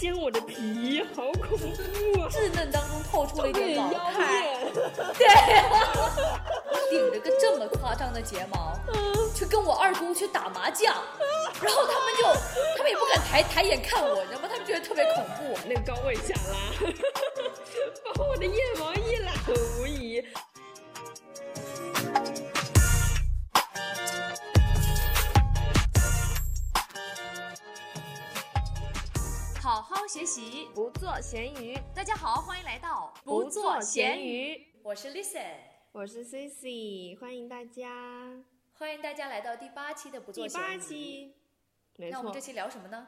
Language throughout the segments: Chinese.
掀我的皮，好恐怖啊！稚嫩当中透出了一点老妖态，艳，对，顶着个这么夸张的睫毛，去跟我二姑去打麻将，然后他们就，他们也不敢抬抬眼看我，你知道吗？他们觉得特别恐怖。那个高位下拉，把我的腋毛一览无遗。学习，不做咸鱼，大家好，欢迎来到不做咸鱼。我是 Listen，我是 Cici，欢迎大家。欢迎大家来到第八期的不做第八咸鱼。期，没错。那我们这，期聊什么呢？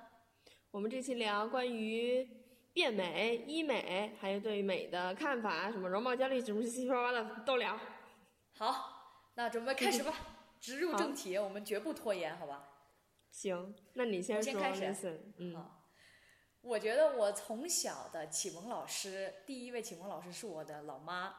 我们这期聊关于变美、医美，还有对于美的看法，什么容貌焦虑，什么七七八八的都聊。好，那准备开始吧，直入正题，我们绝不拖延，好吧？行，那你先说我先开始。Listen，嗯，好，我觉得我从小的启蒙老师，第一位启蒙老师是我的老妈。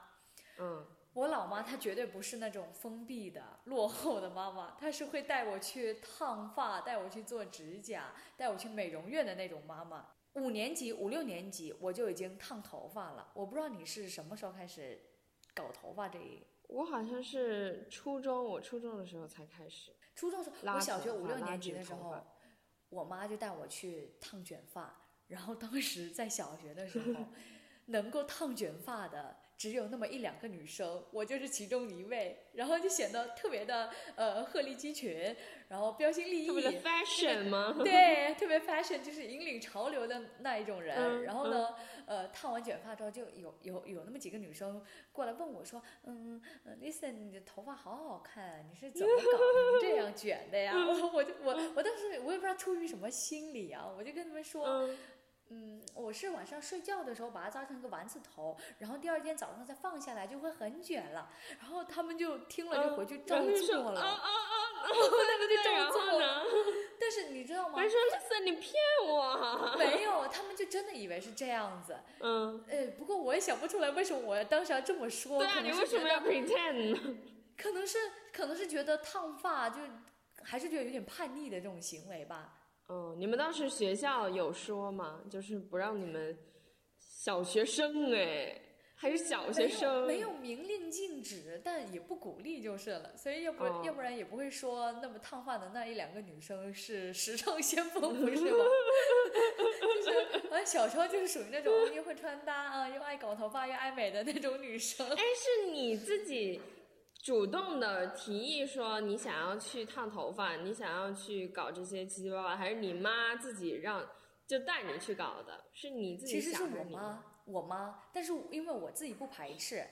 嗯，我老妈她绝对不是那种封闭的、落后的妈妈，她是会带我去烫发、带我去做指甲、带我去美容院的那种妈妈。五年级、五六年级我就已经烫头发了，我不知道你是什么时候开始搞头发这一。我好像是初中，我初中的时候才开始。初中的时候，拉我小学五六年级的时候，我妈就带我去烫卷发。然后当时在小学的时候，能够烫卷发的只有那么一两个女生，我就是其中一位。然后就显得特别的呃鹤立鸡群，然后标新立异，特别的 fashion 吗？对，特别 fashion，就是引领潮流的那一种人。嗯然后呢，呃，烫完卷发之后，就有有有那么几个女生过来问我说：“嗯呃，Listen，你的头发好好看，你是怎么搞成这样卷的呀？”我我就我我当时我也不知道出于什么心理啊，我就跟他们说。嗯，嗯，我是晚上睡觉的时候把它扎成一个丸子头，然后第二天早上再放下来就会很卷了。然后他们就听了就回去照做了，啊啊啊！他们就照做后呢？但是你知道吗还？说 Listen，你骗我。没有，他们就真的以为是这样子。嗯，呃，不过我也想不出来为什么我当时要这么说。对啊，你为什么要 pretend 呢？可能是可能是觉得烫发就还是觉得有点叛逆的这种行为吧。哦，你们当时学校有说吗？就是不让你们小学生哎，还是小学生，没有明令禁止，但也不鼓励就是了。所以要不、哦要不然也不会说那么烫发的那一两个女生是时尚先锋，不是吗？就是好像小时候就是属于那种又会穿搭啊，又爱搞头发又爱美的那种女生。哎，是你自己主动的提议说你想要去烫头发，你想要去搞这些七七八八，还是你妈自己让就带你去搞的？是你自己其实是我妈，我妈，但是因为我自己不排斥，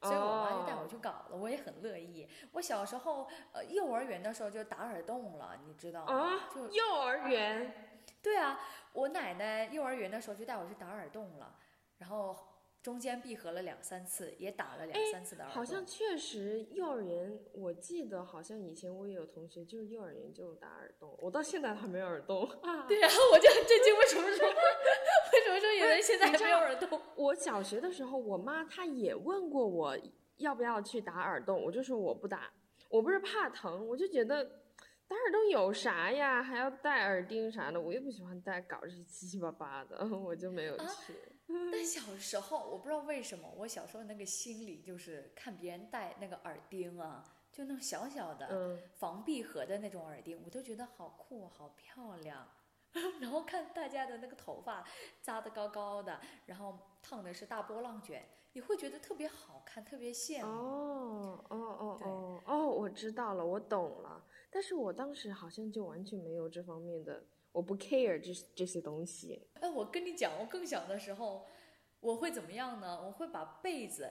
所以我妈就带我哦去搞了，我也很乐意。我小时候呃幼儿园的时候就打耳洞了，你知道吗？啊就，幼儿园对啊，我奶奶幼儿园的时候就带我去打耳洞了，然后中间闭合了两三次，也打了两三次的耳洞。好像确实幼儿园，我记得好像以前我也有同学就是幼儿园就打耳洞，我到现在还没有耳洞。啊 对啊，我就很震惊，为什么说 为什么说有人现在还没有耳洞？我小学的时候，我妈她也问过我要不要去打耳洞，我就说我不打，我不是怕疼，我就觉得打耳洞有啥呀，还要戴耳钉啥的，我又不喜欢戴，搞这些七七八八的，我就没有啊去。但小时候我不知道为什么，我小时候那个心理就是看别人戴那个耳钉啊，就那种小小的嗯，防闭合的那种耳钉，我都觉得好酷，好漂亮。然后看大家的那个头发扎的高高的，然后烫的是大波浪卷，你会觉得特别好看，特别羡慕。哦哦哦哦哦，我知道了，我懂了。但是我当时好像就完全没有这方面的，我不 care 这这些东西。哎，我跟你讲，我更小的时候，我会怎么样呢？我会把被子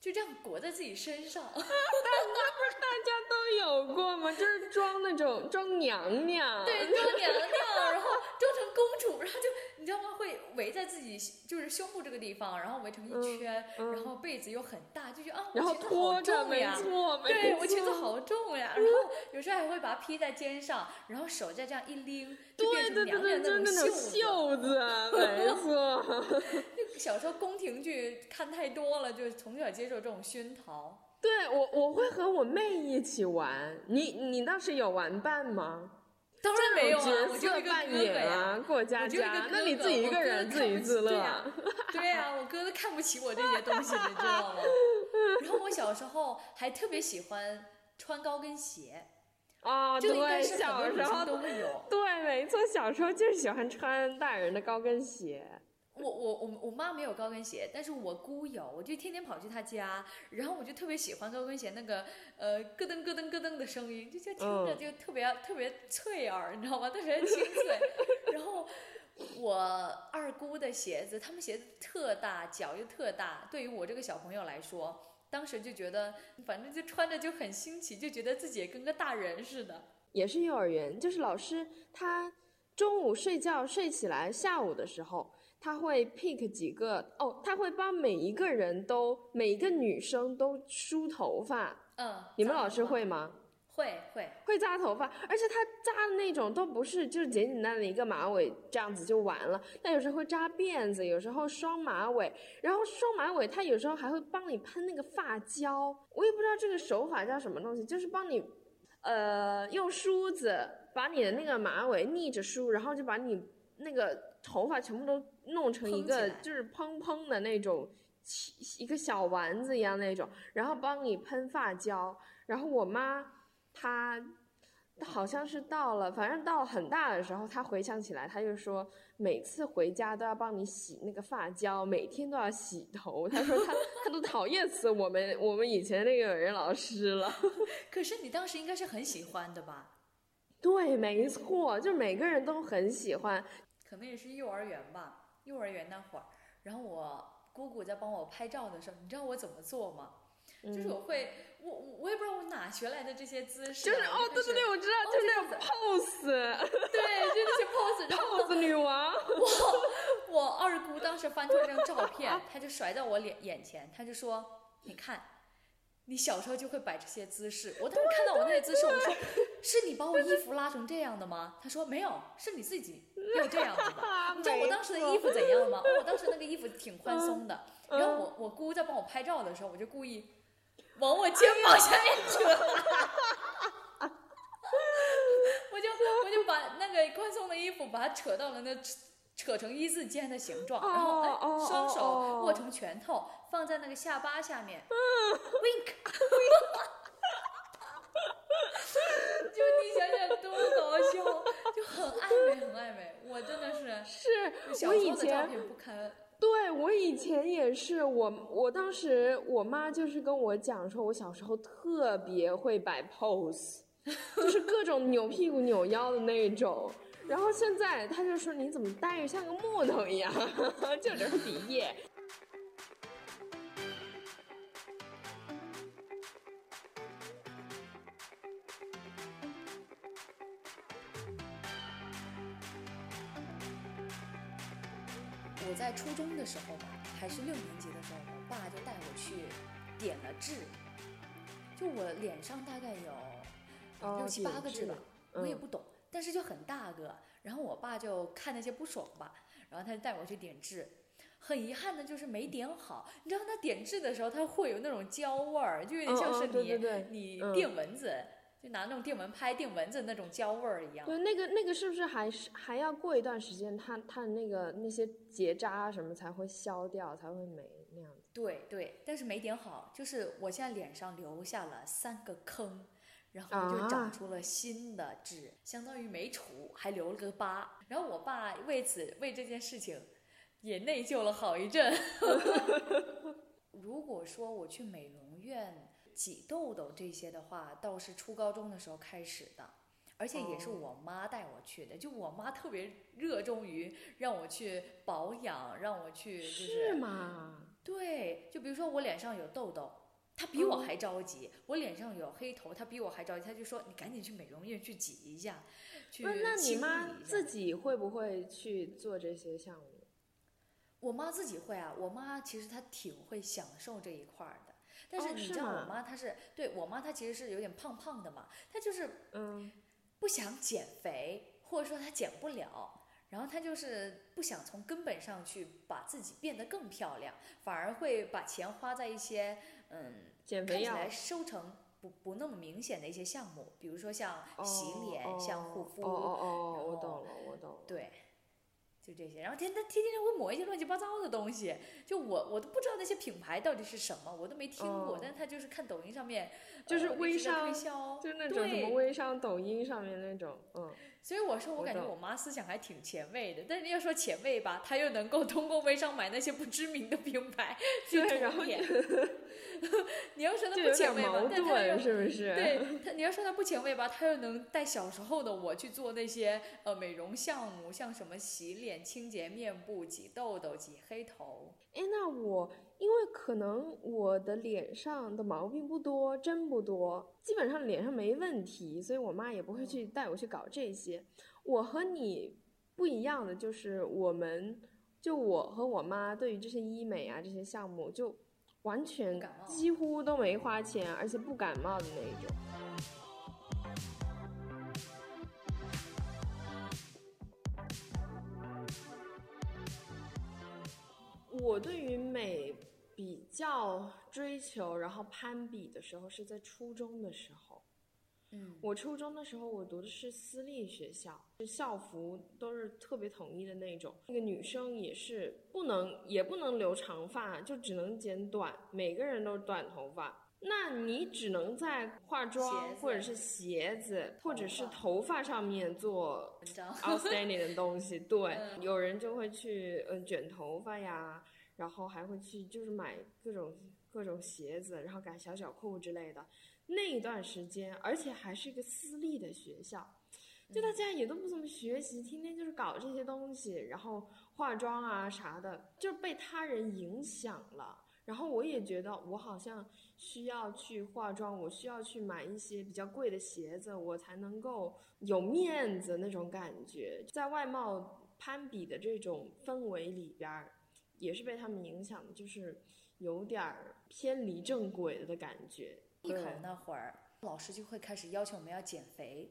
就这样裹在自己身上。那不是大家都有过吗？就是装那种装娘娘。对，装娘娘，然后装成公主，然后就你知道吗？会围在自己就是胸部这个地方，然后围成一圈，嗯然后被子又很大，就觉得啊，然后我裙子好拖着，没重呀。错，对我裙子好重呀，然后有时候还会把它披在肩上，然后手再这样一拎，就变对成对对对，娘娘那种袖子，没错。就 小时候宫廷剧看太多了，就从小接受这种熏陶。对我我会和我妹一起玩，你你当时有玩伴吗？当然没有啊，我就一个哥哥呀。过家我就一个家，哥那你自己一个人自娱自乐对呀 对呀、我哥都看不起我这些东西，你知道吗？然后我小时候还特别喜欢穿高跟鞋，哦，就应该对，小时候都会有。对，没错，小时候就是喜欢穿大人的高跟鞋。我我我我妈没有高跟鞋，但是我姑有，我就天天跑去她家，然后我就特别喜欢高跟鞋那个呃咯噔咯噔咯噔的声音，就就听着嗯就特别、特别脆耳，你知道吗？特别清脆。然后我二姑的鞋子，她们鞋子特大，脚又特大，对于我这个小朋友来说，当时就觉得反正就穿着就很新奇，就觉得自己也跟个大人似的。也是幼儿园，就是老师他中午睡觉睡起来，下午的时候他会 pick 几个哦，他会帮每一个人都每一个女生都梳头发。嗯，你们老师会吗？会会，会扎头发，而且他扎的那种都不是就是简简单单的一个马尾这样子就完了，他有时候会扎辫子，有时候双马尾，然后双马尾他有时候还会帮你喷那个发胶，我也不知道这个手法叫什么东西，就是帮你，呃，用梳子把你的那个马尾逆着梳，然后就把你那个头发全部都弄成一个就是砰砰的那种。一个小丸子一样那种，然后帮你喷发胶，然后我妈她好像是到了，反正到了很大的时候，她回想起来，她就说每次回家都要帮你洗那个发胶，每天都要洗头。她说她她都讨厌死我们我们以前那个幼儿园老师了。可是你当时应该是很喜欢的吧？对，没错，就每个人都很喜欢。可能也是幼儿园吧，幼儿园那会儿，然后我姑姑在帮我拍照的时候，你知道我怎么做吗？就是嗯我会，我我我也不知道我哪学来的这些姿势啊，就是哦，对对对，我知道，哦就是那种 pose 对，就那些 pose，pose 女王。我我二姑当时翻出一张照片，她就甩到我脸眼前，她就说：“你看，你小时候就会摆这些姿势。”我当时看到我那些姿势，我说：“是你把我衣服拉成这样的吗？”他说：“没有，是你自己 要这样子的。”你知道我当时的衣服怎样吗？哦我当时那个衣服挺 宽松的，然后我我姑在帮我拍照的时候，我就故意往我肩膀下面 扯，我就我就把那个宽松的衣服把它扯到了那扯扯成一字肩的形状，然后双手哦握成拳头放在那个下巴下面，wink，就你想想多搞笑，就很暧昧很暧昧，我真的是是小我以前。对我以前也是，我我当时我妈就是跟我讲说，我小时候特别会摆 pose，就是各种扭屁股扭腰的那种。然后现在她就说你怎么呆着像个木头一样，就这个鼻液。初中的时候吧，还是六年级的时候，我爸就带我去点了痣，就我脸上大概有哦六七八个痣痣吧，我也嗯不懂，但是就很大个。然后我爸就看那些不爽吧，然后他就带我去点痣。很遗憾的就是没点好，你知道他点痣的时候，他会有那种焦味儿，就有点像是你、你嗯电蚊子，就拿那种电蚊拍电蚊子那种胶味儿一样。对，那个那个是不是还是还要过一段时间，它它的那个那些结扎什么才会消掉，才会没那样子？对对，但是没点好，就是我现在脸上留下了三个坑，然后就啊长出了新的痣，相当于没除，还留了个疤。然后我爸为此为这件事情也内疚了好一阵。如果说我去美容院挤痘痘这些的话，倒是初高中的时候开始的。而且也是哦我妈带我去的，就我妈特别热衷于让我去保养，让我去就是是吗？对，就比如说我脸上有痘痘，她比我嗯还着急；我脸上有黑头，她比我还着急。她就说：“你赶紧去美容院去挤一下，去不是，那你清妈自己会不会去做这些项目？我妈自己会啊，我妈其实她挺会享受这一块儿的。但是你知道，我妈她是对我妈她其实是有点胖胖的嘛，她就是嗯，不想减肥，或者说她减不了，然后她就是不想从根本上去把自己变得更漂亮，反而会把钱花在一些嗯减肥药看起来收成不不那么明显的一些项目，比如说像洗脸、哦像护肤，哦哦哦，我懂了，我懂了。对，就这些。然后天天天天会抹一些乱七八糟的东西，就我我都不知道那些品牌到底是什么，我都没听过。哦但是他就是看抖音上面，就是呃微一直在推商销，就那种什么微商、抖音上面那种，嗯，所以我说，我感觉我妈思想还挺前卫的，但是要说前卫吧，她又能够通过微商买那些不知名的品牌 去对然后。你要说他不前卫吧，但他又盾，是不是？对 他，你要说他不前卫吧，他又能带小时候的我去做那些呃美容项目，像什么洗脸、清洁面部、挤痘痘、挤黑头。哎，那我因为可能我的脸上的毛病不多，真不多，基本上脸上没问题，所以我妈也不会去带我去搞这些。我和你不一样的就是，我们就我和我妈对于这些医美啊这些项目，就完全感冒几乎都没花钱，而且不感冒的那一种。我对于美比较追求，然后攀比的时候是在初中的时候。嗯，我初中的时候，我读的是私立学校，校服都是特别统一的那种。那个女生也是不能，也不能留长发，就只能剪短，每个人都是短头发。那你只能在化妆或者是鞋子或者是头发上面做 outstanding 的东西。对，嗯 有人就会去嗯卷头发呀，然后还会去就是买各种各种鞋子，然后改小脚裤之类的。那一段时间，而且还是一个私立的学校，就大家也都不怎么学习，天天就是搞这些东西，然后化妆啊啥的，就被他人影响了。然后我也觉得我好像需要去化妆，我需要去买一些比较贵的鞋子，我才能够有面子那种感觉。在外貌攀比的这种氛围里边儿，也是被他们影响的，就是有点儿偏离正轨了的感觉。艺考那会儿，老师就会开始要求我们要减肥，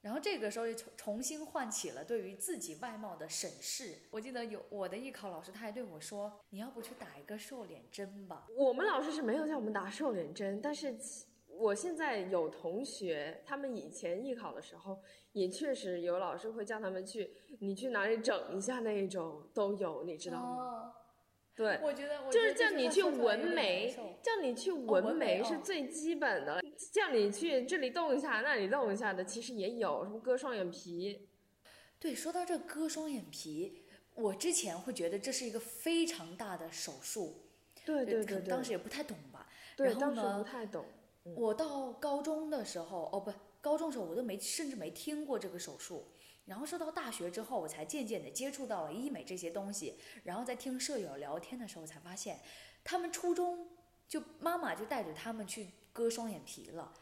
然后这个时候又重重新唤起了对于自己外貌的审视。我记得有我的艺考老师，他还对我说：“你要不去打一个瘦脸针吧我们老师是没有叫我们打瘦脸针，但是我现在有同学，他们以前艺考的时候，也确实有老师会叫他们去，你去哪里整一下那一种都有，你？”知道吗？哦，对，我觉得我就是叫你去纹眉，叫你去纹纹眉是最基本的，叫你去这里动一下，那里动一下的，其实也有什么割双眼皮，对，说到这割双眼皮，我之前会觉得这是一个非常大的手术，对对可对当时也不太懂吧。对然后当时呢不太懂，我到高中的时候，哦不，高中的时候我都没甚至没听过这个手术。然后说到大学之后，我才渐渐的接触到了医美这些东西。然后在听舍友聊天的时候，才发现他们初中就妈妈就带着他们去割双眼皮了。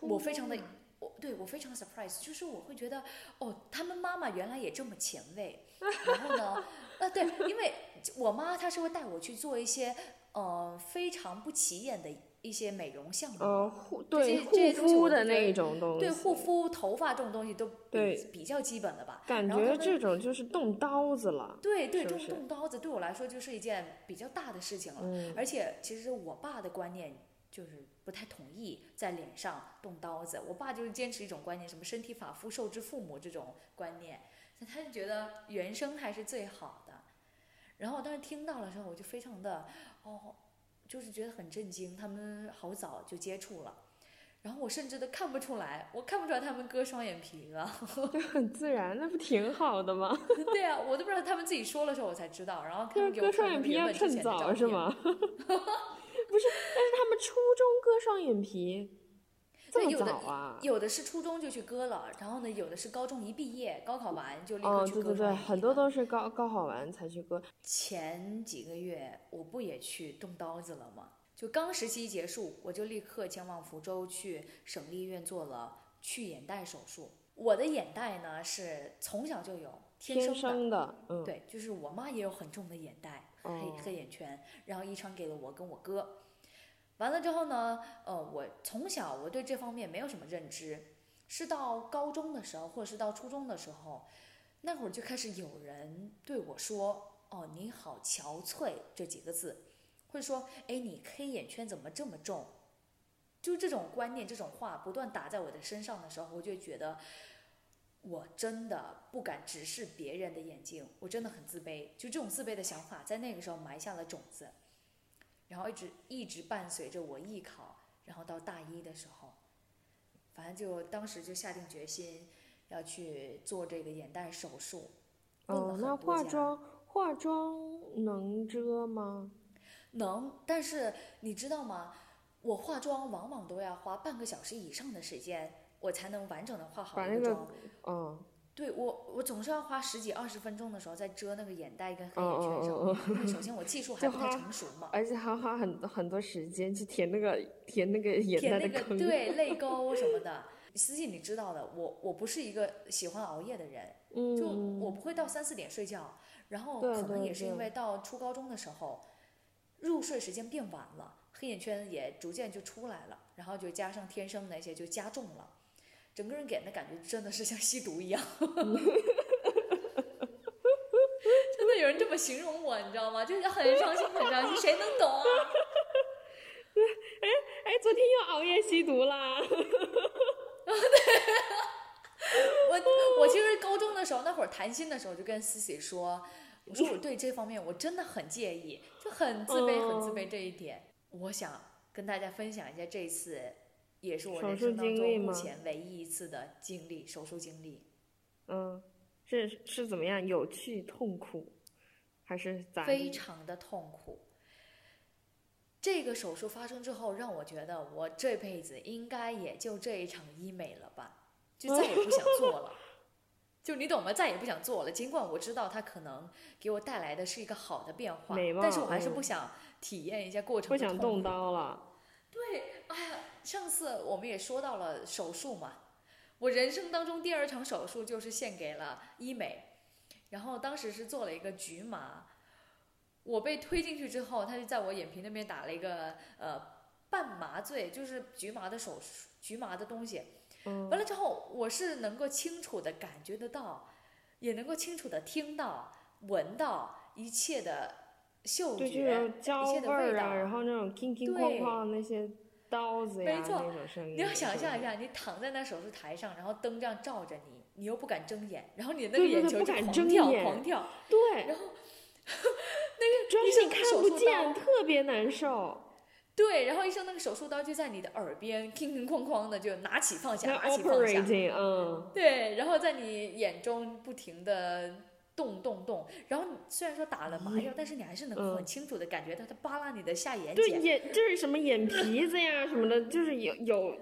我非常的我对我非常 surprise，就是我会觉得哦，他们妈妈原来也这么前卫。然后呢，呃，对，因为我妈她是会带我去做一些呃非常不起眼的一些美容项目。呃护对护肤的那一种东西，对护肤、头发这种东西都比对比较基本的吧。感觉这种就是动刀子了，对对，动动刀子对我来说就是一件比较大的事情了。嗯而且其实我爸的观念就是不太同意在脸上动刀子，我爸就是坚持一种观念，什么身体发肤受之父母这种观念，他就觉得原生还是最好的。然后我当时听到了之后，我就非常的哦，就是觉得很震惊，他们好早就接触了。然后我甚至都看不出来，我看不出来他们割双眼皮了。就很自然，那不挺好的吗？对啊，我都不知道他们自己说了之后我才知道。然后他们给我割双眼皮看他们原本之要趁前的照片？早是吗？不是，但是他们初中割双眼皮这么对有的早啊？有的是初中就去割了，然后呢，有的是高中一毕业，高考完就立刻哦，去对对对，割双眼皮很多都是高高考完才去割。前几个月我不也去动刀子了吗？就刚实习结束，我就立刻前往福州去省立医院做了去眼袋手术。我的眼袋呢是从小就有，天天生的。生的，嗯，对，就是我妈也有很重的眼袋，黑哦黑眼圈，然后遗传给了我跟我哥。完了之后呢，呃，我从小我对这方面没有什么认知，是到高中的时候，或者是到初中的时候，那会儿就开始有人对我说：“哦，你好憔悴”这几个字，或者说：“哎，你黑眼圈怎么这么重？”就这种观念、这种话不断打在我的身上的时候，我就觉得我真的不敢直视别人的眼睛，我真的很自卑。就这种自卑的想法，在那个时候埋下了种子，然后一直一直伴随着我艺考，然后到大一的时候，反正就当时就下定决心要去做这个眼袋手术。哦，那化妆化妆能遮吗？能，但是你知道吗？我化妆往往都要花半个小时以上的时间，我才能完整的化好一个妆。嗯，对我，我总是要花十几二十分钟的时候在遮那个眼袋跟黑眼圈上面。因为首先我技术还不太成熟嘛，而且还花很很多时间去填那个填那个眼袋的坑。对，泪沟什么的。思信，你知道的，我我不是一个喜欢熬夜的人，就我不会到三四点睡觉。然后可能也是因为到初高中的时候，入睡时间变晚了。黑眼圈也逐渐就出来了，然后就加上天生那些就加重了，整个人给人的感觉真的是像吸毒一样，真的有人这么形容我，你知道吗？就是很伤心，很伤心，谁能懂啊？哎哎，昨天又熬夜吸毒啦！我我其实高中的时候那会儿谈心的时候就跟思思说，我说我对这方面我真的很介意，就很自卑，很自卑这一点。我想跟大家分享一下这次，也是我人生当中目前唯一一次的经历，手术经历。嗯，是是怎么样？有趣、痛苦，还是咋？非常的痛苦。这个手术发生之后，让我觉得我这辈子应该也就这一场医美了吧，就再也不想做了。就你懂吗？再也不想做了。尽管我知道它可能给我带来的是一个好的变化，但是我还是不想。体验一下过程，不想动刀了。对，哎呀，上次我们也说到了手术嘛。我人生当中第二场手术就是献给了医美，然后当时是做了一个局麻。我被推进去之后，他就在我眼皮那边打了一个呃半麻醉，就是局麻的手术，局麻的东西。嗯。完了之后，我是能够清楚的感觉得到，也能够清楚的听到、闻到一切的。嗅觉，一切的味道，然后那种哐哐哐哐那些刀子呀，那种声音。你要想象一下，你躺在那手术台上，然后灯这样照着你，你又不敢睁眼，然后你那个眼球就狂跳狂跳。对。然后，那个主要是你看不见，特别难受。对，然后医生那个手术刀就在你的耳边，哐哐哐哐的就拿起放下，拿起放下。嗯。对，然后在你眼中不停的。动动动，然后虽然说打了麻药，但是你还是能很清楚的感觉到它扒拉你的下眼睑。对，眼就是什么眼皮子呀什么的，就是有有，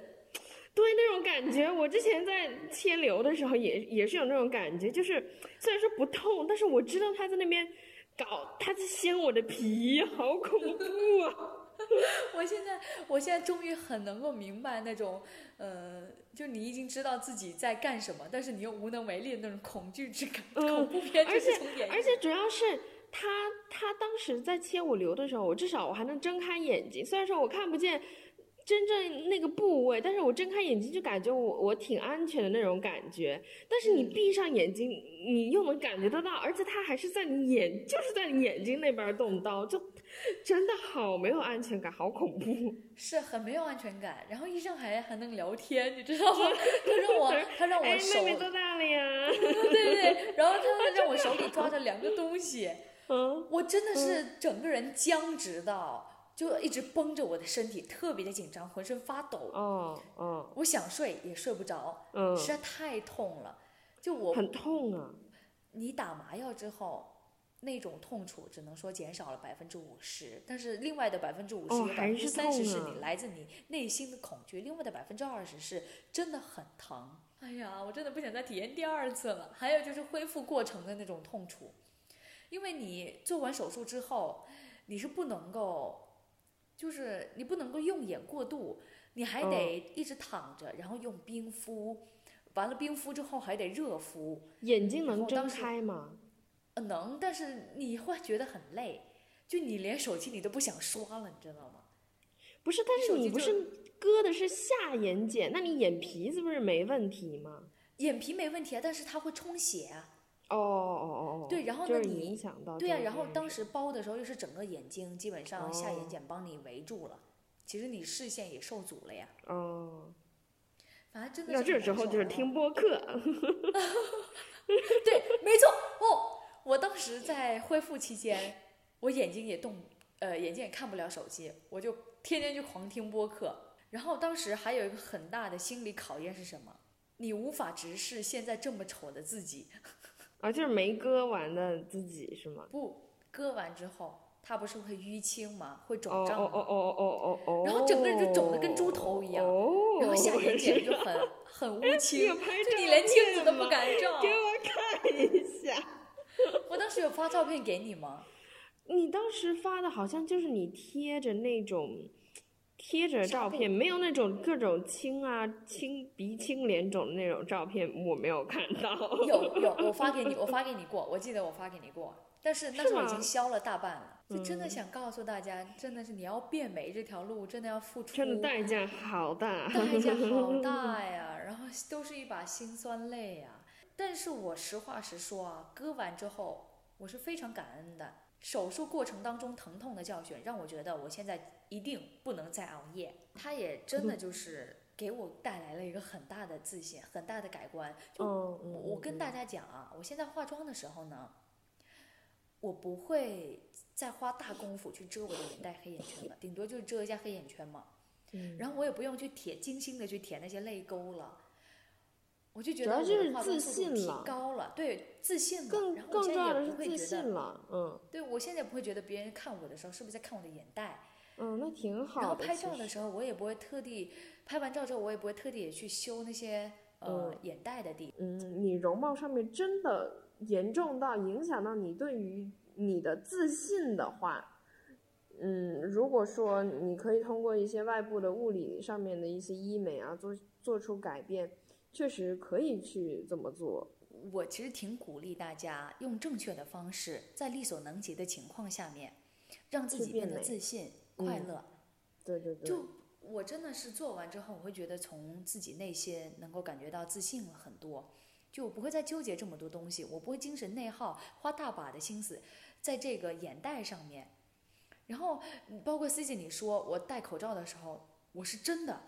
对那种感觉。我之前在切瘤的时候也也是有那种感觉，就是虽然说不痛，但是我知道他在那边搞，他在掀我的皮，好恐怖啊！我现在，我现在终于很能够明白那种，呃，就你已经知道自己在干什么，但是你又无能为力的那种恐惧之感。恐怖片就是从眼。而且主要是他，他当时在切我流的时候，我至少我还能睁开眼睛，虽然说我看不见。真正那个部位，但是我睁开眼睛就感觉我我挺安全的那种感觉。但是你闭上眼睛，你又能感觉得到，而且他还是在你眼，就是在你眼睛那边动刀，就真的好没有安全感，好恐怖。是很没有安全感。然后医生还还能聊天，你知道吗？他让我 他让我手。妹妹多大了呀？对对对。然后他让我手里抓着两个东西，嗯，我真的是整个人僵直的。就一直绷着我的身体，特别的紧张，浑身发抖。哦哦，我想睡也睡不着，实在太痛了。就我很痛啊！你打麻药之后，那种痛楚只能说减少了百分之五十，但是另外的百分之五十有百分之三十是你来自你内心的恐惧，另外的百分之二十是真的很疼。哎呀，我真的不想再体验第二次了。还有就是恢复过程的那种痛楚，因为你做完手术之后，你是不能够。就是你不能够用眼过度，你还得一直躺着，然后用冰敷，完了冰敷之后还得热敷。眼睛能睁开吗？呃，能，但是你会觉得很累，就你连手机你都不想刷了，你知道吗？不是，但是你不是割的是下眼睑，那你眼皮子不是没问题吗？眼皮没问题啊，但是它会充血啊。哦哦哦哦，对，然后呢？你对啊，然后当时包的时候又是整个眼睛，基本上下眼睑帮你围住了，其实你视线也受阻了呀。哦，反正真的那这时候就是听播客。对，没错哦。我当时在恢复期间，我眼睛也动，呃，眼睛也看不了手机，我就天天就狂听播客。然后当时还有一个很大的心理考验是什么？你无法直视现在这么丑的自己。啊，就是没割完的自己是吗？不，割完之后，它不是会淤青吗？会肿哦胀吗？哦哦哦哦哦哦。然后整个人就肿得跟猪头一样哦。然后下眼睑就很 很乌这青，就你连镜子都不敢照。给我看一下。我当时有发照片给你吗？你当时发的好像就是你贴着那种贴着照片，没有那种各种青啊青鼻青脸肿的那种照片，我没有看到。有有，我发给你，我发给你过，我记得我发给你过，但是那是时候已经消了大半了。就真的嗯想告诉大家，真的是你要变美这条路，真的要付出真的代价好大。代价好大呀，然后都是一把辛酸泪呀。但是我实话实说啊，割完之后我是非常感恩的。手术过程当中疼痛的教训，让我觉得我现在一定不能再熬夜。它也真的就是给我带来了一个很大的自信，很大的改观。就我我跟大家讲啊，我现在化妆的时候呢，我不会再花大功夫去遮我的眼袋、黑眼圈了，顶多就是遮一下黑眼圈嘛。嗯然后我也不用去舔精心的去舔那些泪沟了，我就觉得我的要就是自信了高了，对自信了。更更重要的是自，信了，嗯对我现在不会觉得别人看我的时候是不是在看我的眼袋。嗯，那挺好的。然后拍照的时候，我也不会特地拍完照之后，我也不会特地也去修那些呃、嗯眼袋的地嗯，你容貌上面真的严重到影响到你对于你的自信的话，嗯，如果说你可以通过一些外部的物理上面的一些医美啊，做做出改变，确实可以去这么做。我其实挺鼓励大家用正确的方式，在力所能及的情况下面，让自己变得自信、快嗯乐。对对对，就我真的是做完之后，我会觉得从自己内心能够感觉到自信了很多，就我不会再纠结这么多东西，我不会精神内耗，花大把的心思在这个眼袋上面。然后嗯包括 C C 你说我戴口罩的时候，我是真的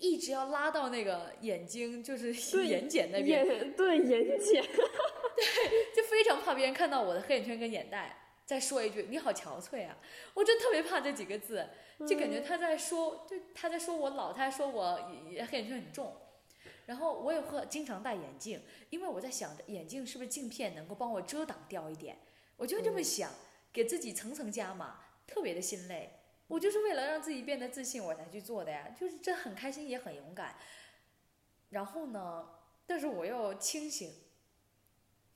一直要拉到那个眼睛，就是 眼睑那边，眼对眼睑，对就非常怕别人看到我的黑眼圈跟眼袋。再说一句“你好憔悴啊”，我真特别怕这几个字，就感觉他在说，就他在说我老，他在说我黑眼圈很重。然后我也会经常戴眼镜，因为我在想着眼镜是不是镜片能够帮我遮挡掉一点，我就这么想，给自己层层加码，特别的心累。我就是为了让自己变得自信，我才去做的呀，就是这很开心也很勇敢。然后呢，但是我又清醒，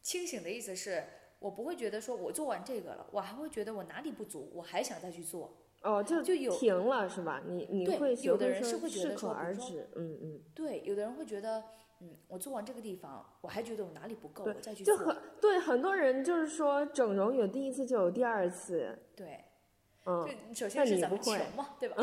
清醒的意思是我不会觉得说我做完这个了，我还会觉得我哪里不足，我还想再去做。哦，就就有停了是吧？你你会学有的人是会觉适可得说比如说而止，嗯嗯。对，有的人会觉得，嗯，我做完这个地方，我还觉得我哪里不够，我再去做。就很对很多人就是说整容有第一次就有第二次，对，嗯，就首先是咱们穷嘛，对吧？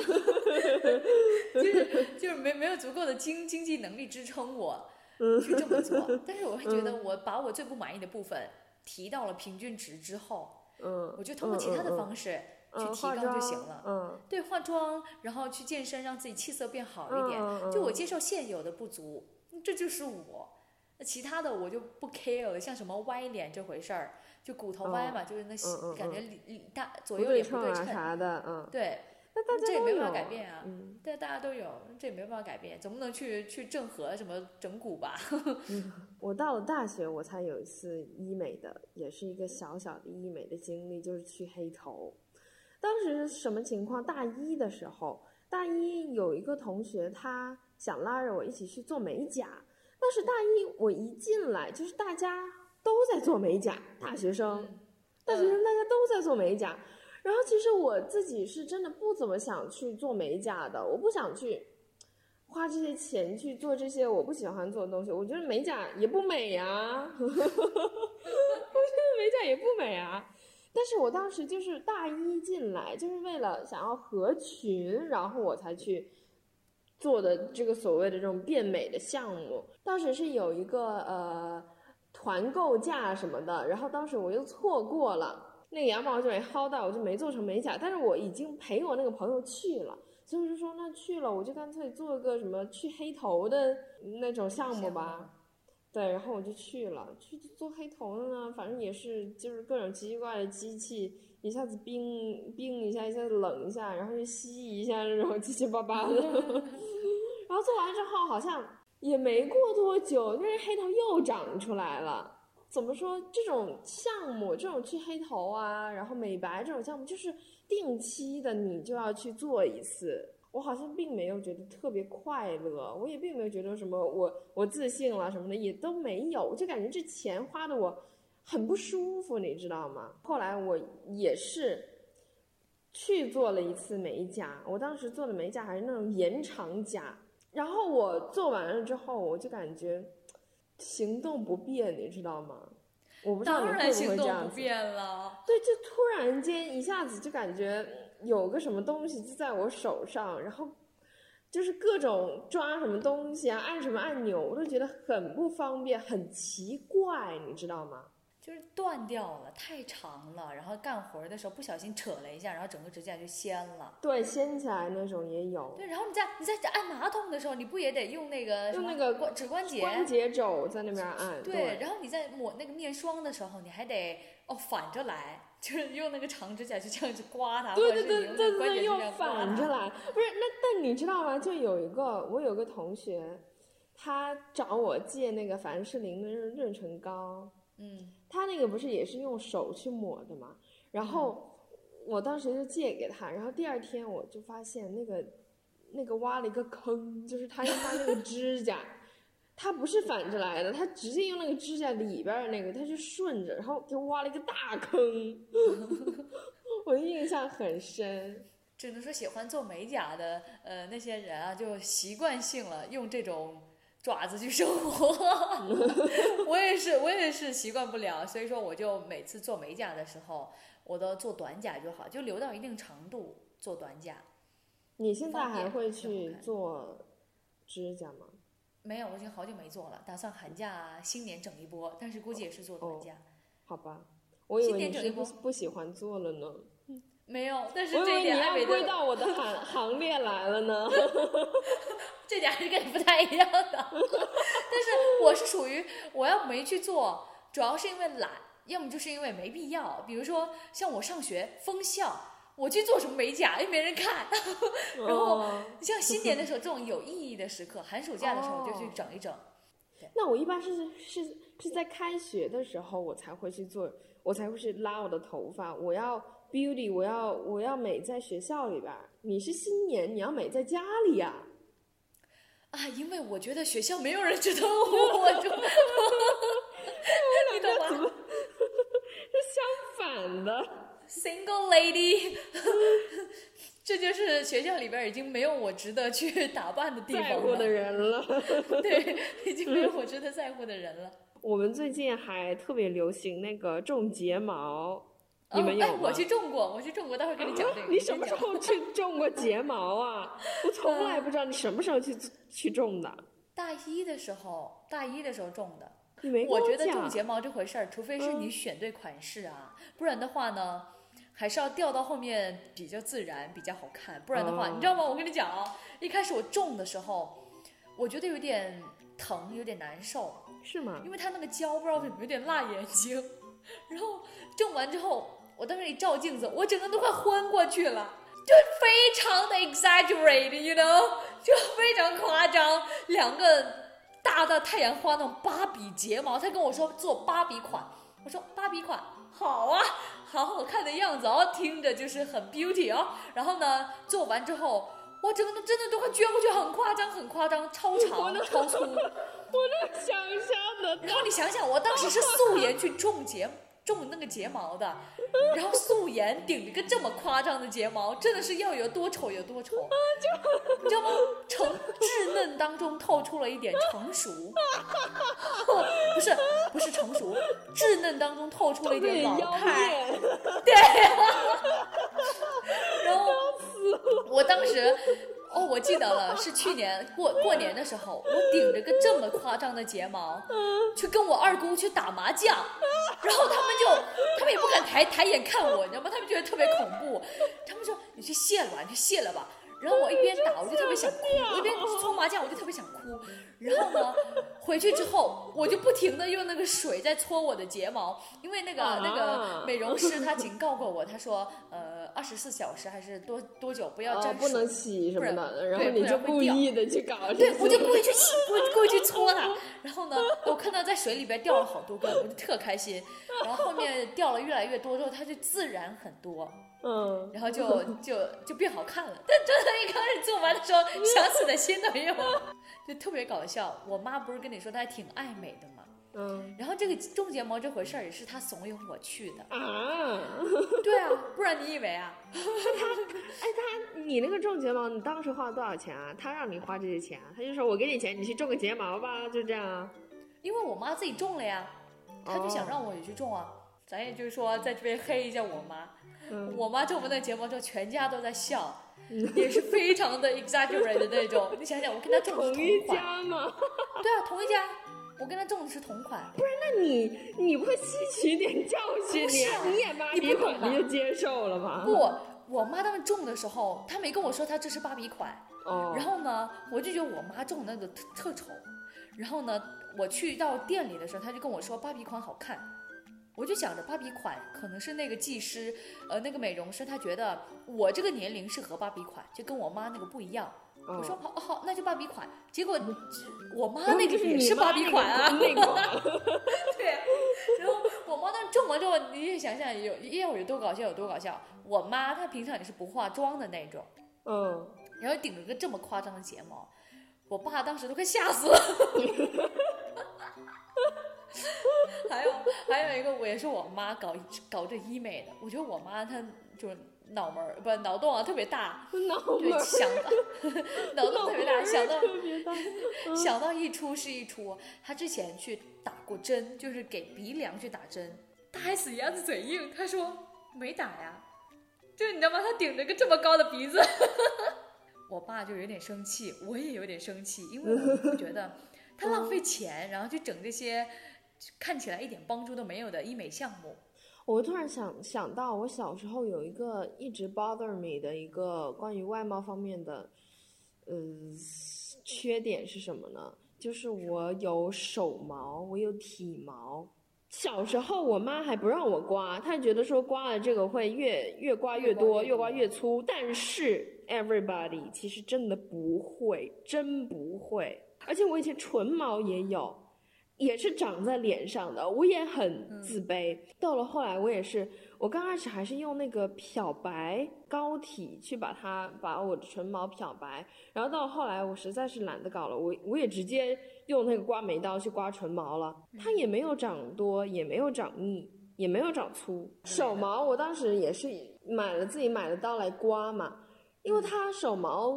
就是就是没没有足够的经经济能力支撑我嗯去这么做，但是我会觉得我把我最不满意的部分提到了平均值之后，嗯，我就通过其他的方式去嗯，提高就行了。嗯，对，化妆，然后去健身，让自己气色变好一点。就我嗯接受现有的不足，这就是我。那其他的我就不 care 了，像什么歪脸这回事儿，就骨头歪嘛，就是那嗯嗯感觉里里大左右脸不对称啊称。啥的，嗯，对，那大家这也没办法改变啊嗯，对，大家都有，这也没办法改变，总不能去去正颌什么整骨吧？我到了大学，我才有一次医美的，也是一个小小的医美的经历，就是去黑头。当时是什么情况？大一的时候，大一有一个同学，他想拉着我一起去做美甲。但是大一我一进来，就是大家都在做美甲，大学生，嗯大学生大家都在做美甲。然后其实我自己是真的不怎么想去做美甲的，我不想去花这些钱去做这些我不喜欢做的东西。我觉得美甲也不美呀、我觉得美甲也不美啊。但是我当时就是大一进来，就是为了想要合群，然后我才去做的这个所谓的这种变美的项目。当时是有一个呃团购价什么的，然后当时我又错过了，那个羊毛就没薅到，我就没做成美甲。但是我已经陪我那个朋友去了，所以我就说那去了，我就干脆做个什么去黑头的那种项目吧。对，然后我就去了，去做黑头的呢，反正也是就是各种奇奇怪的机器，一下子冰冰一下，一下子冷一下，然后又吸一下，这种七七八八的。然后做完之后，好像也没过多久，那黑头又长出来了。怎么说？这种项目，这种去黑头啊，然后美白这种项目，就是定期的，你就要去做一次。我好像并没有觉得特别快乐，我也并没有觉得什么我我自信了什么的也都没有，我就感觉这钱花的我很不舒服，你知道吗？后来我也是去做了一次美甲，我当时做的美甲还是那种延长甲，然后我做完了之后，我就感觉行动不便，你知道吗？我不知道你会不会这样子。对，就突然间一下子就感觉。有个什么东西就在我手上，然后就是各种抓什么东西啊，按什么按钮，我都觉得很不方便，很奇怪，你知道吗？就是断掉了，太长了，然后干活的时候不小心扯了一下，然后整个指甲就掀了。对，掀起来那种也有。对，然后你在你在按马桶的时候，你不也得用那个用那个关指关节关节肘在那边按？对，然后你在抹那个面霜的时候，你还得哦反着来。就是用那个长指甲就这样去刮它，对对对对对，用反着来。不是，那但你知道吗？就有一个，我有个同学，他找我借那个凡士林的润唇膏，嗯，他那个不是也是用手去抹的嘛？然后我当时就借给他，然后第二天我就发现那个那个挖了一个坑，就是他用他那个 指甲。他不是反着来的，他直接用那个指甲里边的那个，他就顺着，然后给我挖了一个大坑，我印象很深。只能说喜欢做美甲的，呃，那些人啊，就习惯性了用这种爪子去生活。我也是，我也是习惯不了，所以说我就每次做美甲的时候，我都做短甲就好，就留到一定长度做短甲。你现在还会去做指甲吗？没有，我已经好久没做了，打算寒假、新年整一波，但是估计也是做短甲。好吧，我以为你是不不喜欢做了呢。没有，但是这一点还没归到我的行行列来了呢。这点还是跟你不太一样的。但是我是属于我要没去做，主要是因为懒，要么就是因为没必要。比如说像我上学封校。我去做什么美甲又没人看，然后像新年的时候这种有意义的时刻，寒暑假的时候就去整一整。那我一般是是是在开学的时候我才会去做，我才会去拉我的头发。我要 beauty，我要我要美在学校里边。你是新年，你要美在家里呀？啊，因为我觉得学校没有人知道我，就 你懂吗？是相反的。Single lady，这就是学校里边已经没有我值得去打扮的地方在乎的人了。对，已经没有我值得在乎的人了。我们最近还特别流行那个种睫毛，你们有哎？我去种过，我去种过，待会儿跟你讲这个。你什么时候 去种过睫毛啊？我从来不知道你什么时候去去种的。大一的时候，大一的时候种的。你没我觉得种睫毛这回事儿，除非是你选对款式啊，不然的话呢？还是要掉到后面比较自然，比较好看，不然的话，你知道吗？我跟你讲啊，一开始我种的时候，我觉得有点疼，有点难受，是吗？因为它那个胶不知道为什么有点辣眼睛，然后种完之后，我当时一照镜子，我整个都快昏过去了，就非常的 exaggerated，you know，就非常夸张，两个大的太阳花那种芭比睫毛，他跟我说做芭比款，我说芭比款好啊。好好看的样子哦，听着就是很 beauty 哦。然后呢，做完之后，我，整个都真的都快撅过去，很夸张，很夸张，超长，超粗。我能想象的。然后你想想，我当时是素颜去种睫种那个睫毛的，然后素颜顶着个这么夸张的睫毛，真的是要有多丑有多丑。你知道吗？成稚嫩当中透出了一点成熟。不是不是成熟，稚嫩当中透出了一点老态。对。然后我当时，哦，我记得了，是去年过过年的时候，我顶着个这么夸张的睫毛，去跟我二姑去打麻将，然后他们就，他们也不敢抬抬眼看我，你知道吗？他们觉得特别恐怖，他们说你去卸了吧，你去卸了吧。然后我一边打我就特别想哭，我一边搓麻将我就特别想哭。然后呢，回去之后我就不停的用那个水在搓我的睫毛，因为那个那个美容师他警告过我，他说呃二十四小时还是多多久不要沾水，不能洗什么的，然后对你就故意的去搞对，我就故意去洗，故意故意去搓它。然后呢，我看到在水里边掉了好多根，我就特开心。然后后面掉了越来越多之后，它就自然很多，嗯，然后就就就变好看了。但真的，一开始做完的时候，想死的心都没有，就特别搞笑。我妈不是跟你说她还挺爱美的吗？嗯然后这个种睫毛这回事儿也是她怂恿我去的。啊，对啊，不然你以为啊？你那个种睫毛，你当时花了多少钱啊？他让你花这些钱啊？他就说我给你钱，你去种个睫毛吧，就这样啊。因为我妈自己种了呀，她就想让我也去种啊。咱也就是说，在这边黑一下我妈。嗯我妈种完那睫毛之后，全家都在笑，也是非常的 exaggerate 的那种。你想想，我跟她种的是同一款，家吗？对啊，同一家，我跟她种的是同款。那你你不会吸取点教训？是啊你也芭你比款，不懂吗你就接受了吗？不，我妈他们种的时候，她没跟我说她这是芭比款，哦，然后呢，我就觉得我妈种的那个特特丑，然后呢，我去到店里的时候，她就跟我说芭比款好看，我就想着芭比款可能是那个技师，呃，那个美容师他觉得我这个年龄适合芭比款，就跟我妈那个不一样。哦我说好好，那就芭比款。结果我妈那个是也是芭比款啊，那个 对啊。然后我妈那种完之后，你也想想有要有多搞笑有多搞笑。我妈她平常也是不化妆的那种。嗯，然后顶了个这么夸张的睫毛，我爸当时都快吓死了。还有还有一个，我也是我妈搞搞这医美的，我觉得我妈她就是脑门儿不脑洞啊特别大，对，脑门儿想到脑洞特别大，想到特别大，想到一出是一出。她之前去打过针，就是给鼻梁去打针，他还死鸭子嘴硬，她说没打呀，就你知道吗？她顶着个这么高的鼻子。我爸就有点生气，我也有点生气，因为我会觉得他浪费钱，然后去整这些看起来一点帮助都没有的医美项目。我突然想想到，我小时候有一个一直 bother me 的一个关于外貌方面的，呃，缺点是什么呢？就是我有手毛，我有体毛。小时候我妈还不让我刮，她觉得说刮了这个会越越刮越多，越刮越多越刮越粗。但是 everybody 其实真的不会，真不会。而且我以前唇毛也有，也是长在脸上的，我也很自卑。到了后来，我也是，我刚开始还是用那个漂白膏体去把它把我的唇毛漂白，然后到后来我实在是懒得搞了，我我也直接用那个刮眉刀去刮唇毛了，它也没有长多，也没有长密，也没有长粗。手毛我当时也是买了自己买的刀来刮嘛，因为它手毛，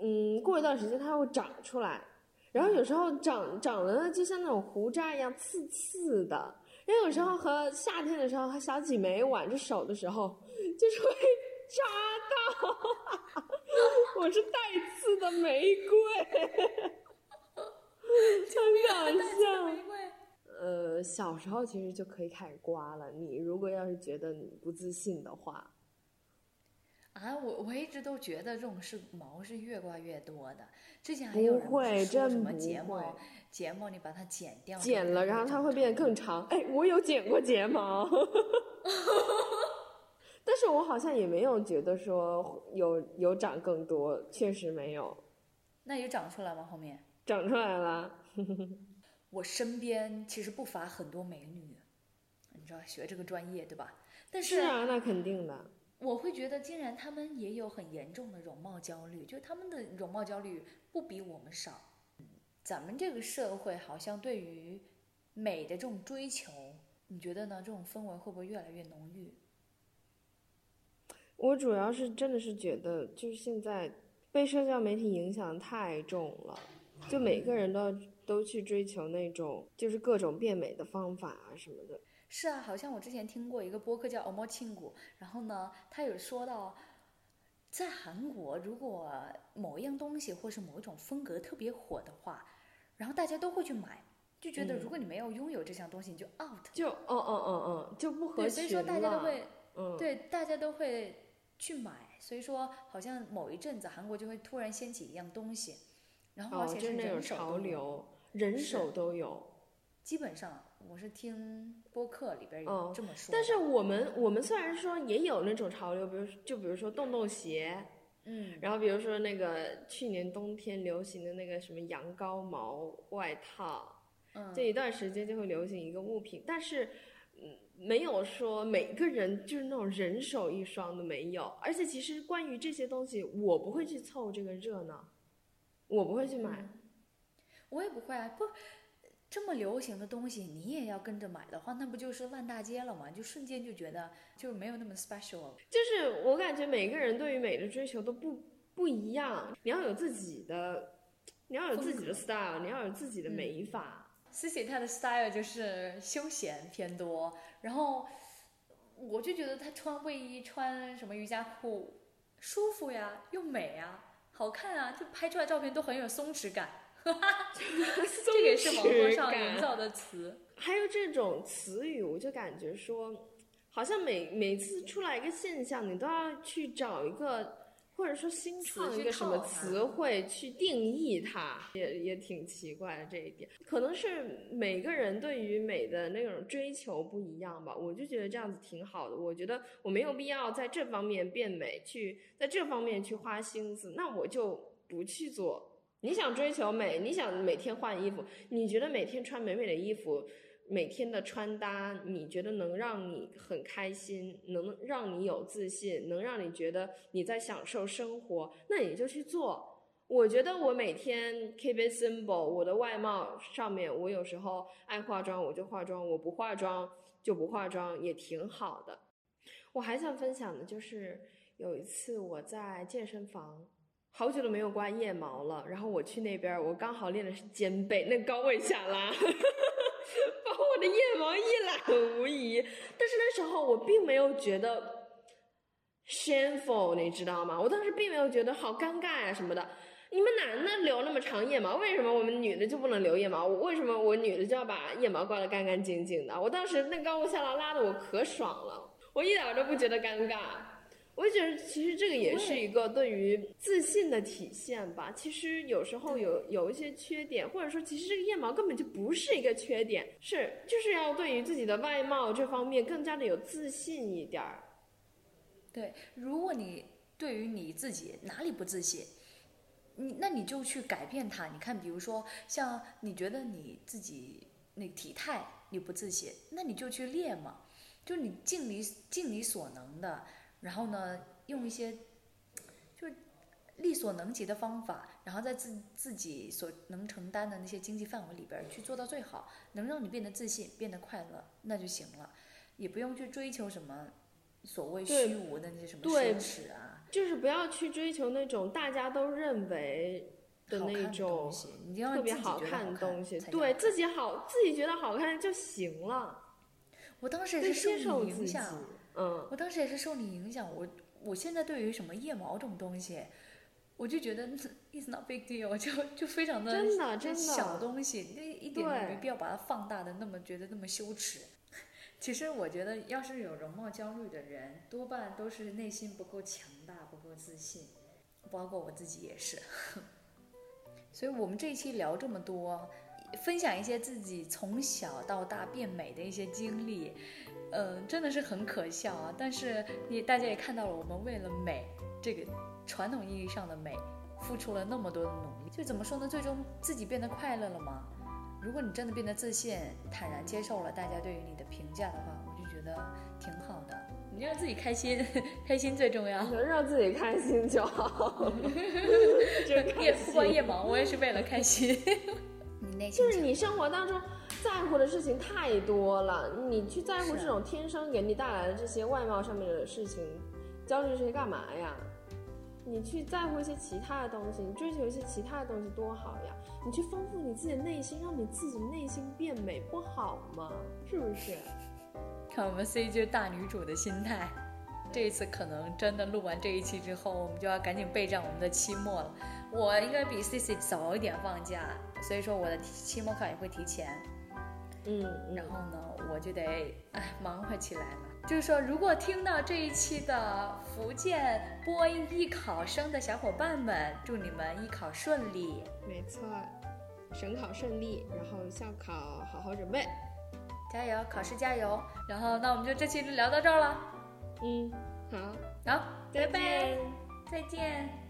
嗯，过一段时间它会长出来。然后有时候长长了呢，就像那种胡渣一样刺刺的。然后有时候和夏天的时候和小几梅挽着手的时候，就是会扎到。我是带刺的玫瑰，很搞笑。呃，小时候其实就可以开始刮了。你如果要是觉得你不自信的话，啊，我我一直都觉得这种是毛是越刮越多的。之前还有人说什么睫毛，睫毛你把它剪掉，剪了，然后它会变得更长。哎，我有剪过睫毛，但是我好像也没有觉得说有有长更多，确实没有那有长出来吗？后面长出来了。我身边其实不乏很多美女，你知道学这个专业对吧？但是啊，那肯定的。我会觉得，竟然他们也有很严重的容貌焦虑，就是她们的容貌焦虑不比我们少。咱们这个社会好像对于美的这种追求，你觉得呢？这种氛围会不会越来越浓郁？我主要是真的是觉得，就是现在被社交媒体影响太重了，就每个人都要都去追求那种就是各种变美的方法啊什么的。是啊，好像我之前听过一个播客叫《欧莫庆谷》，然后呢，他有说到，在韩国如果某一样东西或是某一种风格特别火的话，然后大家都会去买，就觉得嗯如果你没有拥有这项东西，你就 out。就嗯嗯嗯嗯，就不合适，所以说大家都会，嗯，对，大家都会去买，所以说好像某一阵子韩国就会突然掀起一样东西，然后而哦，且就是是那种潮。流，人手都有。基本上我是听播客里边有嗯这么说的、但是我们我们虽然说也有那种潮流，比如就比如说洞洞鞋，嗯，然后比如说那个去年冬天流行的那个什么羊羔毛外套，嗯这一段时间就会流行一个物品，但是。嗯，没有说每个人就是那种人手一双的没有，而且其实关于这些东西，我不会去凑这个热闹，我不会去买。嗯我也不会啊，不这么流行的东西，你也要跟着买的话，那不就是烂大街了吗？就瞬间就觉得就没有那么 special 了。就是我感觉每个人对于美的追求都不不一样，你要有自己的，你要有自己的 style，你要有自己的美法。Cici 她的 style 就是休闲偏多，然后我就觉得她穿卫衣、穿什么瑜伽裤舒服呀，又美呀，好看啊，就拍出来照片都很有松弛感。这个也是网络上营造的词。还有这种词语，我就感觉说，好像每每次出来一个现象，你都要去找一个，或者说新创一个什么词汇去定义它，也也挺奇怪的这一点。可能是每个人对于美的那种追求不一样吧，我就觉得这样子挺好的。我觉得我没有必要在这方面变美，去在这方面去花心思，那我就不去做。你想追求美，你想每天换衣服，你觉得每天穿美美的衣服，每天的穿搭，你觉得能让你很开心，能让你有自信，能让你觉得你在享受生活，那你就去做。我觉得我每天 keep it simple，我的外貌上面，我有时候爱化妆我就化妆，我不化妆就不化妆，也挺好的。我还想分享的就是有一次我在健身房。好久都没有刮腋毛了，然后我去那边，我刚好练的是肩背，那高位下拉，把我的腋毛一览无遗。但是那时候我并没有觉得 shameful，你知道吗？我当时并没有觉得好尴尬呀、什么的。你们男的留那么长腋毛，为什么我们女的就不能留腋毛？为什么我女的就要把腋毛刮得干干净净的？我当时那高位下拉拉的我可爽了，我一点都不觉得尴尬。我就觉得，其实这个也是一个对于自信的体现吧。其实有时候有有一些缺点，或者说，其实这个腋毛根本就不是一个缺点，是就是要对于自己的外貌这方面更加的有自信一点儿。对，如果你对于你自己哪里不自信，你那你就去改变它。你看，比如说像你觉得你自己那体态你不自信，那你就去练嘛，就你尽你尽你所能的。然后呢，用一些就是力所能及的方法，然后在自自己所能承担的那些经济范围里边去做到最好，能让你变得自信、变得快乐，那就行了，也不用去追求什么所谓虚无的那些什么奢侈啊，就是不要去追求那种大家都认为的那种特别好看的东西，对自己好，自己觉得好看就行了。我当时也是受你影响。嗯，我当时也是受你影响，我我现在对于什么腋毛这种东西，我就觉得 it's not big deal，就就非常的真的真的小东西，那一点也没必要把它放大的那么觉得那么羞耻。其实我觉得，要是有容貌焦虑的人，多半都是内心不够强大，不够自信，包括我自己也是。所以我们这一期聊这么多，分享一些自己从小到大变美的一些经历。嗯、呃，真的是很可笑啊！但是你大家也看到了，我们为了美这个传统意义上的美，付出了那么多的努力。就怎么说呢？最终自己变得快乐了吗？如果你真的变得自信、坦然接受了大家对于你的评价的话，我就觉得挺好的。你让自己开心，开心最重要。能让自己开心就好。夜不光腋毛，我也是为了开心。你内心就是你生活当中。在乎的事情太多了，你去在乎这种天生给你带来的这些外貌上面的事情，焦虑这些干嘛呀？你去在乎一些其他的东西，你追求一些其他的东西多好呀！你去丰富你自己的内心，让你自己内心变美，不好吗？是不是？看我们 C 就是大女主的心态。这一次可能真的录完这一期之后，我们就要赶紧备战我们的期末了。我应该比 C C 早一点放假，所以说我的期末考也会提前。嗯，然后呢，我就得哎忙活起来了。就是说，如果听到这一期的福建播音艺考生的小伙伴们，祝你们艺考顺利。没错，省考顺利，然后校考好好准备，加油，考试加油。然后，那我们就这期就聊到这儿了。嗯，好，好，再见，再见。